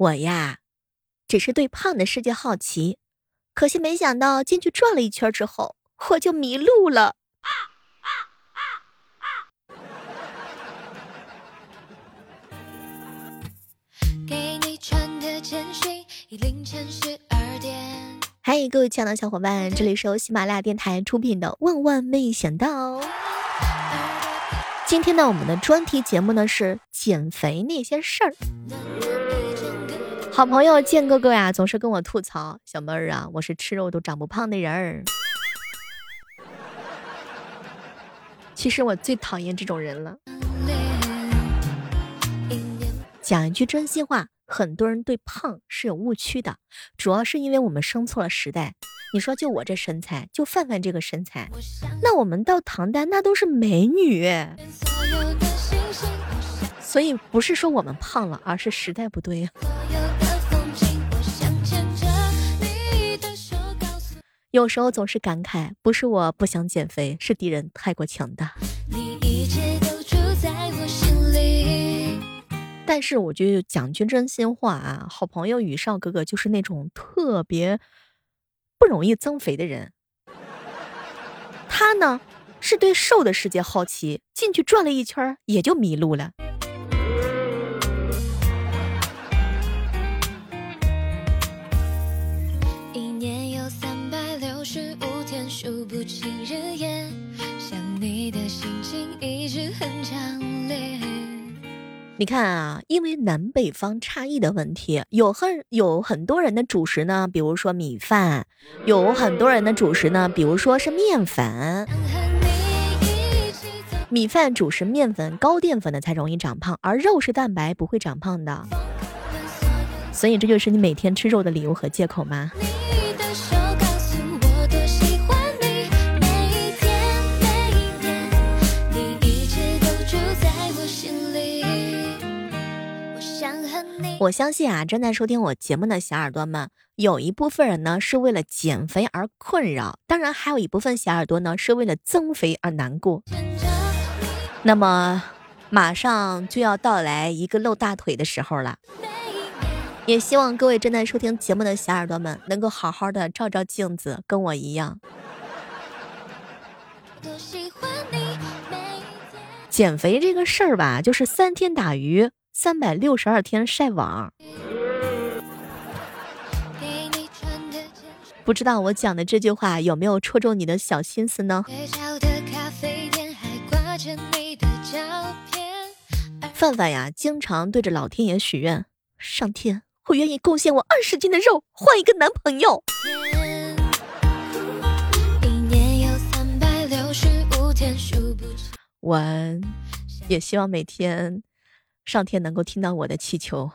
我呀，只是对胖的世界好奇，可惜没想到进去转了一圈之后，我就迷路了。嗨，各位亲爱的小伙伴，这里是由喜马拉雅电台出品的《万万没想到》。今天呢，我们的专题节目呢是减肥那些事儿。好朋友健哥哥呀，总是跟我吐槽：“小妹儿啊，我是吃肉都长不胖的人儿。”其实我最讨厌这种人了。讲一句真心话，很多人对胖是有误区的，主要是因为我们生错了时代。你说就我这身材，就范范这个身材，那我们到唐代那都是美女。所以不是说我们胖了，而是时代不对呀。有时候总是感慨，不是我不想减肥，是敌人太过强大。但是我就讲句真心话啊，好朋友宇少哥哥就是那种特别不容易增肥的人。他呢是对瘦的世界好奇，进去转了一圈也就迷路了。你看啊，因为南北方差异的问题，有很有很多人的主食呢，比如说米饭；有很多人的主食呢，比如说是面粉。米饭主食面粉高淀粉的才容易长胖，而肉是蛋白，不会长胖的。所以这就是你每天吃肉的理由和借口吗？我相信啊，正在收听我节目的小耳朵们，有一部分人呢是为了减肥而困扰，当然还有一部分小耳朵呢是为了增肥而难过。那么，马上就要到来一个露大腿的时候了，也希望各位正在收听节目的小耳朵们能够好好的照照镜子，跟我一样。减肥这个事儿吧，就是三天打鱼。三百六十二天晒网，不知道我讲的这句话有没有戳中你的小心思呢？范范呀，经常对着老天爷许愿：上天，我愿意贡献我二十斤的肉换一个男朋友。我也希望每天。上天能够听到我的祈求，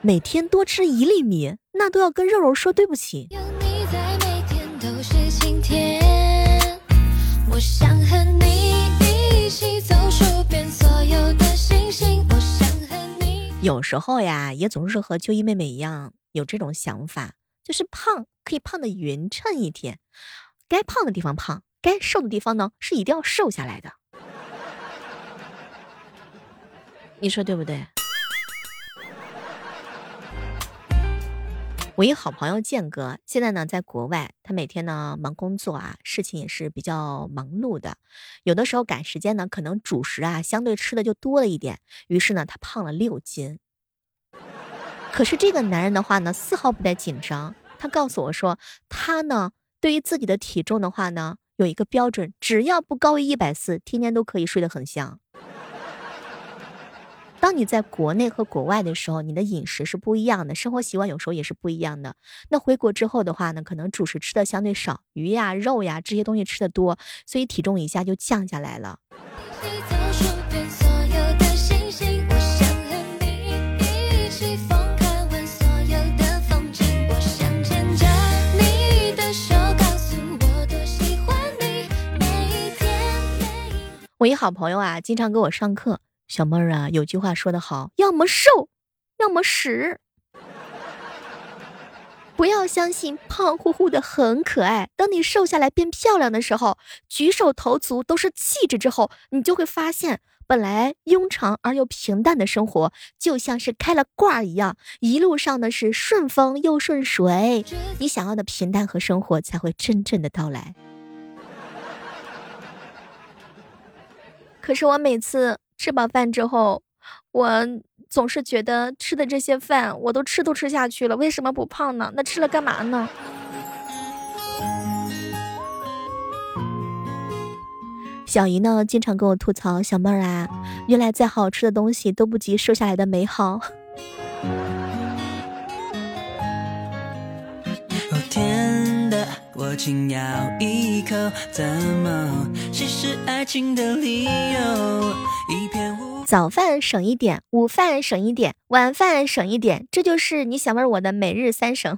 每天多吃一粒米，那都要跟肉肉说对不起。有时候呀，也总是和秋衣妹妹一样有这种想法，就是胖可以胖的匀称一点，该胖的地方胖，该瘦的地方呢是一定要瘦下来的。你说对不对？我一好朋友建哥，现在呢在国外，他每天呢忙工作啊，事情也是比较忙碌的，有的时候赶时间呢，可能主食啊相对吃的就多了一点，于是呢他胖了六斤。可是这个男人的话呢，丝毫不带紧张，他告诉我说，他呢对于自己的体重的话呢，有一个标准，只要不高于一百四，天天都可以睡得很香。当你在国内和国外的时候，你的饮食是不一样的，生活习惯有时候也是不一样的。那回国之后的话呢，可能主食吃的相对少，鱼呀、肉呀这些东西吃的多，所以体重一下就降下来了。我一好朋友啊，经常给我上课。小妹儿啊，有句话说得好，要么瘦，要么实。不要相信胖乎乎的很可爱，等你瘦下来变漂亮的时候，举手投足都是气质之后，你就会发现本来庸常而又平淡的生活，就像是开了挂一样，一路上呢是顺风又顺水，你想要的平淡和生活才会真正的到来。可是我每次吃饱饭之后，我总是觉得吃的这些饭我都吃都吃下去了，为什么不胖呢？那吃了干嘛呢？小姨呢，经常跟我吐槽：“小妹儿啊，原来再好吃的东西都不及瘦下来的美好。”甜的，我轻咬一口，怎么稀释爱情的理由？一早饭省一点，午饭省一点，晚饭省一点，这就是你想问我的每日三省。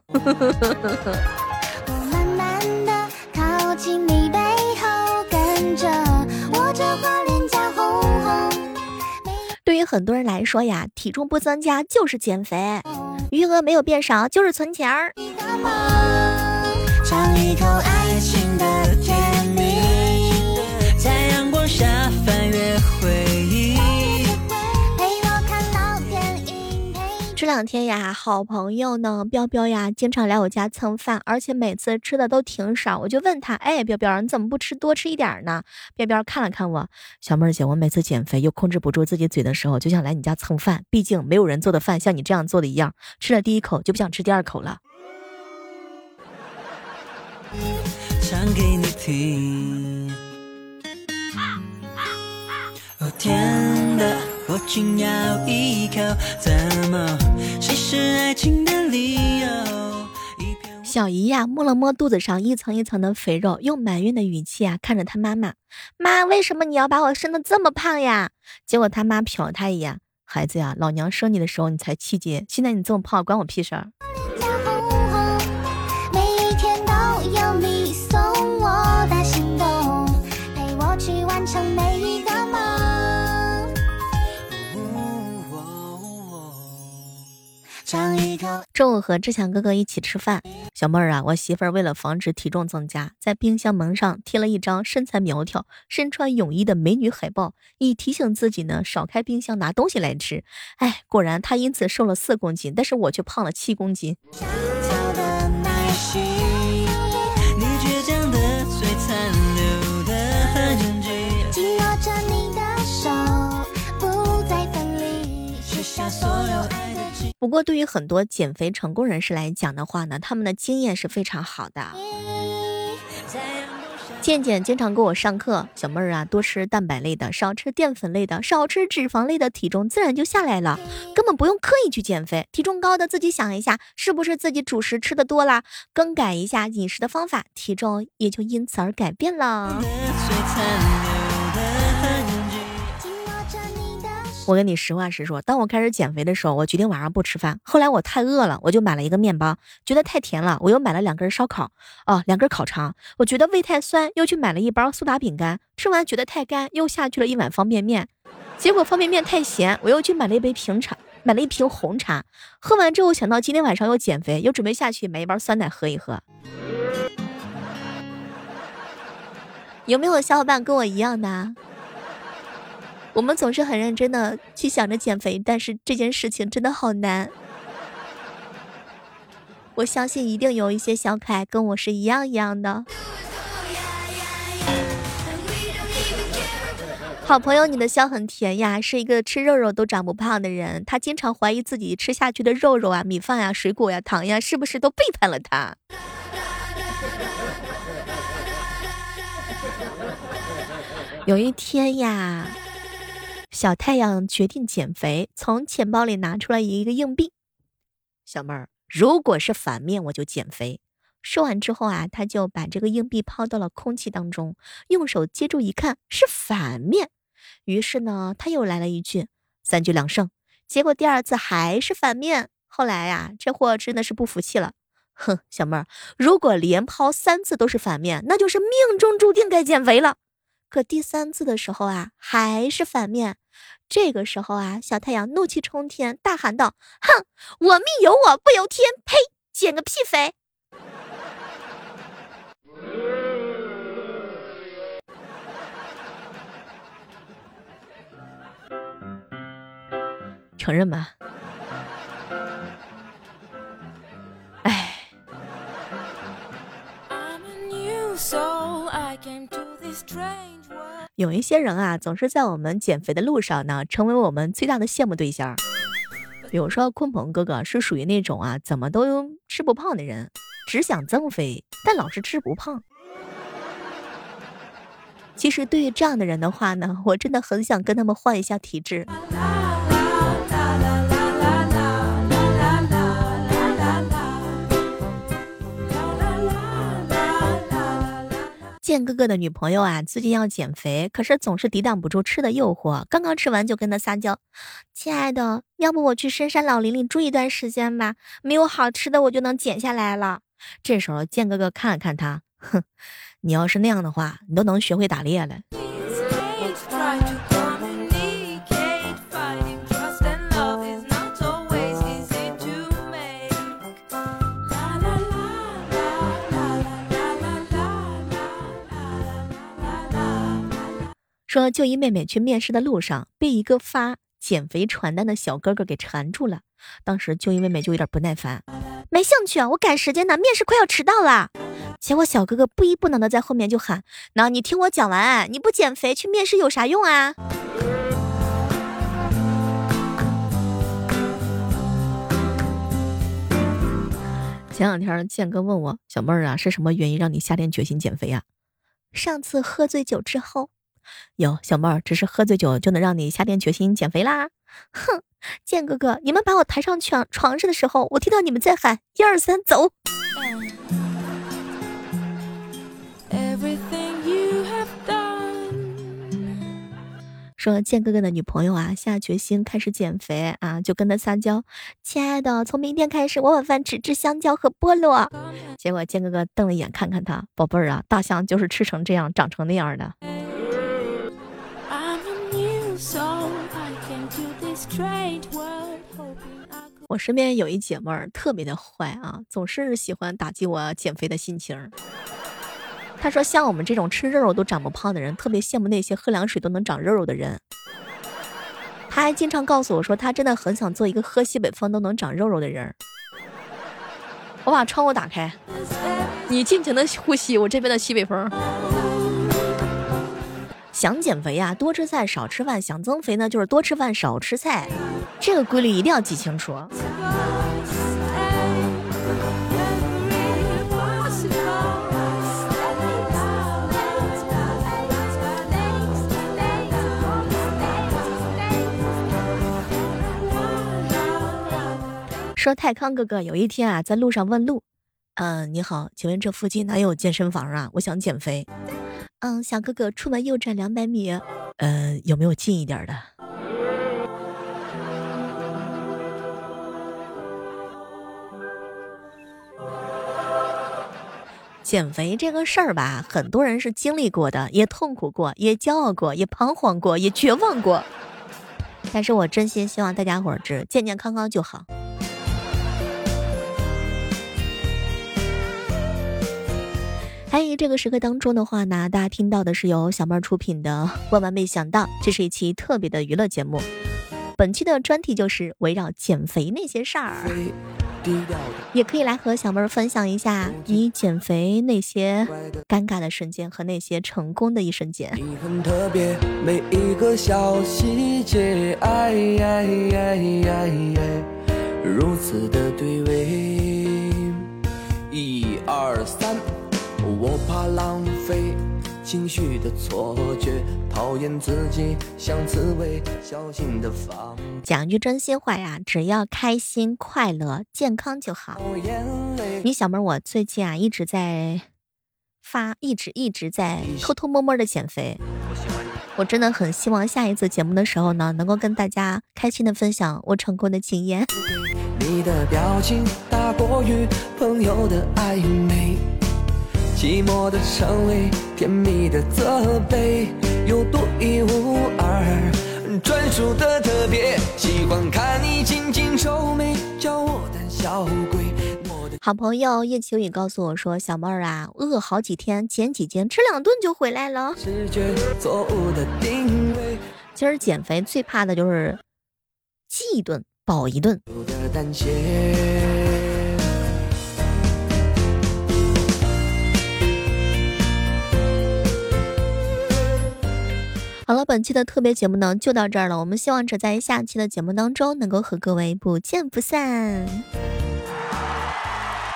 对于很多人来说呀，体重不增加就是减肥，余额没有变少就是存钱儿。两天呀，好朋友呢，彪彪呀，经常来我家蹭饭，而且每次吃的都挺少。我就问他，哎，彪彪，你怎么不吃多吃一点呢？彪彪看了看我，小妹儿姐，我每次减肥又控制不住自己嘴的时候，就想来你家蹭饭。毕竟没有人做的饭像你这样做的一样，吃了第一口就不想吃第二口了。唱给你听。我轻咬一口，怎么爱情的理由？小姨呀，摸了摸肚子上一层一层的肥肉，用埋怨的语气啊，看着她妈妈：“妈，为什么你要把我生的这么胖呀？”结果他妈瞟了她一眼：“孩子呀，老娘生你的时候你才七斤，现在你这么胖，关我屁事儿。”中午和志强哥哥一起吃饭，小妹儿啊，我媳妇儿为了防止体重增加，在冰箱门上贴了一张身材苗条、身穿泳衣的美女海报，以提醒自己呢少开冰箱拿东西来吃。哎，果然她因此瘦了四公斤，但是我却胖了七公斤。不过，对于很多减肥成功人士来讲的话呢，他们的经验是非常好的。健健经常给我上课，小妹儿啊，多吃蛋白类的，少吃淀粉类的，少吃脂肪类的，体重自然就下来了，根本不用刻意去减肥。体重高的自己想一下，是不是自己主食吃的多了，更改一下饮食的方法，体重也就因此而改变了。我跟你实话实说，当我开始减肥的时候，我决定晚上不吃饭。后来我太饿了，我就买了一个面包，觉得太甜了，我又买了两根烧烤，哦，两根烤肠。我觉得胃太酸，又去买了一包苏打饼干。吃完觉得太干，又下去了一碗方便面。结果方便面太咸，我又去买了一杯平茶，买了一瓶红茶。喝完之后想到今天晚上要减肥，又准备下去买一包酸奶喝一喝。有没有小伙伴跟我一样的？我们总是很认真的去想着减肥，但是这件事情真的好难。我相信一定有一些小可爱跟我是一样一样的。好朋友，你的笑很甜呀，是一个吃肉肉都长不胖的人。他经常怀疑自己吃下去的肉肉啊、米饭呀、水果呀、糖呀，是不是都背叛了他？有一天呀。小太阳决定减肥，从钱包里拿出来一个硬币。小妹儿，如果是反面，我就减肥。说完之后啊，他就把这个硬币抛到了空气当中，用手接住一看是反面。于是呢，他又来了一句三局两胜。结果第二次还是反面。后来呀，这货真的是不服气了，哼，小妹儿，如果连抛三次都是反面，那就是命中注定该减肥了。可第三次的时候啊，还是反面。这个时候啊，小太阳怒气冲天，大喊道：“哼，我命由我不由天！呸，减个屁肥！”承认吧。哎，有一些人啊，总是在我们减肥的路上呢，成为我们最大的羡慕对象。比如说，鲲鹏哥哥是属于那种啊，怎么都吃不胖的人，只想增肥，但老是吃不胖。其实对于这样的人的话呢，我真的很想跟他们换一下体质。健哥哥的女朋友啊，最近要减肥，可是总是抵挡不住吃的诱惑。刚刚吃完就跟他撒娇：“亲爱的，要不我去深山老林里住一段时间吧？没有好吃的，我就能减下来了。”这时候健哥哥看了看他，哼，你要是那样的话，你都能学会打猎了。说，就一妹妹去面试的路上，被一个发减肥传单的小哥哥给缠住了。当时就一妹妹就有点不耐烦，没兴趣啊，我赶时间呢，面试快要迟到了。结果小哥哥不依不挠的在后面就喊：“那你听我讲完，你不减肥去面试有啥用啊？”前两天建哥问我，小妹儿啊，是什么原因让你下定决心减肥啊？上次喝醉酒之后。有小妹儿，只是喝醉酒就能让你下定决心减肥啦？哼，剑哥哥，你们把我抬上床床上的时候，我听到你们在喊一二三，走。说剑哥哥的女朋友啊，下决心开始减肥啊，就跟他撒娇，亲爱的，从明天开始我晚饭只吃香蕉和菠萝。结果剑哥哥瞪了一眼看看他，宝贝儿啊，大象就是吃成这样长成那样的。我身边有一姐妹儿特别的坏啊，总是喜欢打击我减肥的心情。她说，像我们这种吃肉肉都长不胖的人，特别羡慕那些喝凉水都能长肉肉的人。她还经常告诉我说，她真的很想做一个喝西北风都能长肉肉的人。我把窗户打开，你尽情的呼吸我这边的西北风。想减肥呀，多吃菜少吃饭；想增肥呢，就是多吃饭少吃菜。这个规律一定要记清楚。说泰康哥哥有一天啊，在路上问路，嗯，你好，请问这附近哪有健身房啊？我想减肥。嗯，小哥哥，出门右转两百米。呃，有没有近一点的？减肥这个事儿吧，很多人是经历过的，也痛苦过，也骄傲过，也彷徨过，也绝望过。但是我真心希望大家伙儿只健健康康就好。在这个时刻当中的话呢，大家听到的是由小妹出品的《万万没想到》，这是一期特别的娱乐节目。本期的专题就是围绕减肥那些事儿，也可以来和小妹分享一下你减肥那些尴尬的瞬间和那些成功的一瞬间。你很特别，每一个小细节，如此的对味。情绪的错觉，讨厌自己像刺猬，小心的防。讲句真心话呀，只要开心、快乐、健康就好。你小妹，我最近啊一直在发，一直一直在偷偷摸摸的减肥。我真的很希望下一次节目的时候呢，能够跟大家开心的分享我成功的经验。你的表情大过于朋友的暧昧。寂寞的称谓，甜蜜的责备，有独一无二，专属的特别。喜欢看你紧紧皱眉，叫我胆小鬼。好朋友叶秋雨告诉我说：“小妹儿啊，饿好几天，减几斤，吃两顿就回来了。”其实减肥最怕的就是饥一顿饱一顿。好了，本期的特别节目呢就到这儿了。我们希望着在下期的节目当中能够和各位不见不散。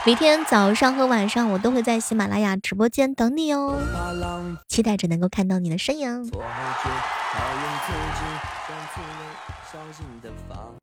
每天早上和晚上我都会在喜马拉雅直播间等你哦，期待着能够看到你的身影。